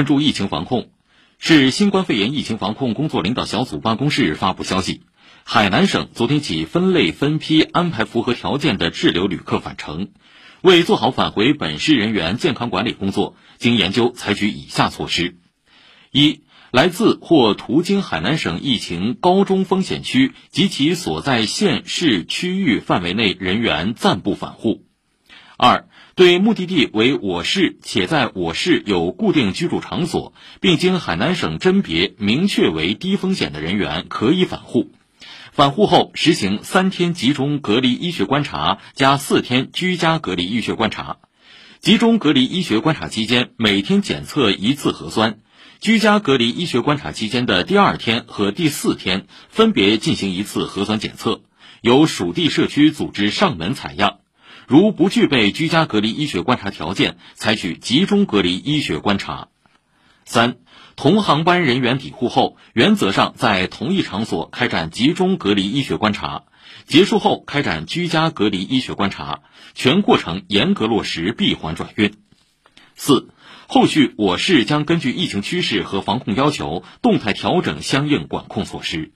关注疫情防控，市新冠肺炎疫情防控工作领导小组办公室发布消息，海南省昨天起分类分批安排符合条件的滞留旅客返程。为做好返回本市人员健康管理工作，经研究采取以下措施：一、来自或途经海南省疫情高中风险区及其所在县市区域范围内人员暂不返沪；二、对目的地为我市且在我市有固定居住场所，并经海南省甄别明确为低风险的人员，可以返沪。返沪后实行三天集中隔离医学观察加四天居家隔离医学观察。集中隔离医学观察期间，每天检测一次核酸；居家隔离医学观察期间的第二天和第四天分别进行一次核酸检测，由属地社区组织上门采样。如不具备居家隔离医学观察条件，采取集中隔离医学观察。三。同航班人员抵沪后，原则上在同一场所开展集中隔离医学观察，结束后开展居家隔离医学观察，全过程严格落实闭环转运。四，后续我市将根据疫情趋势和防控要求，动态调整相应管控措施。